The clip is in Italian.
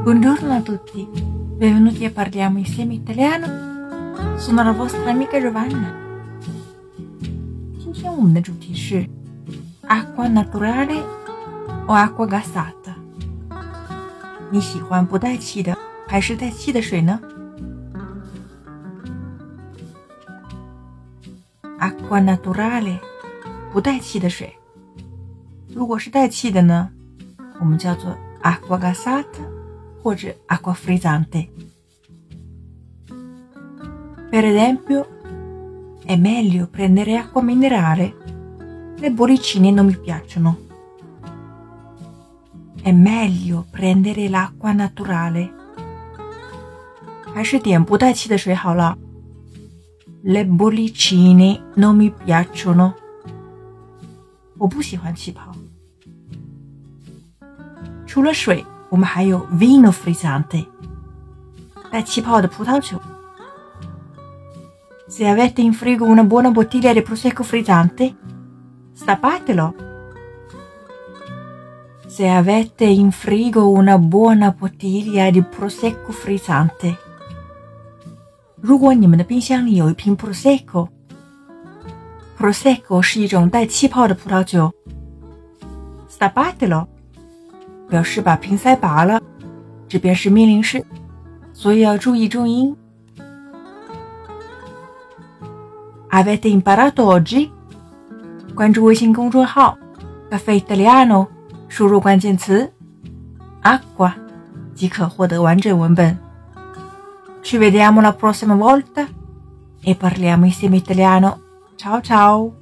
Buongiorno a tutti, benvenuti a Parliamo insieme italiano. Sono la vostra amica Giovanna. 今天我们的主题是 acqua naturale o acqua gasata。你喜欢不带气的还是带气的水呢？acqua naturale 不带气的水。如果是带气的呢，我们叫做 acqua gasata 或者 acqua frizzante。Per esempio, è meglio prendere acqua minerale. Le bollicine non mi piacciono. È meglio prendere l'acqua naturale. 还是点不带气的水好了。Le bollicine non mi piacciono. 我不喜欢气泡。除了水， 我们还有 vino frizzante，带气泡的葡萄酒。Se avete in frigo una buona bottiglia di prosecco frizzante, stappatelo. Se avete in frigo una buona bottiglia di prosecco frizzante，如果你们的冰箱里有一瓶 prosecco，prosecco 是一种带气泡的葡萄酒，stappatelo。 表示把瓶塞拔了，这边是命令式，所以要注意重音。Avete imparato oggi？关注微信公众号 “Caffè Italiano”，输入关键词 “acqua” 即可获得完整文本。Ci vediamo la prossima volta e parliamo insieme italiano. Ciao ciao!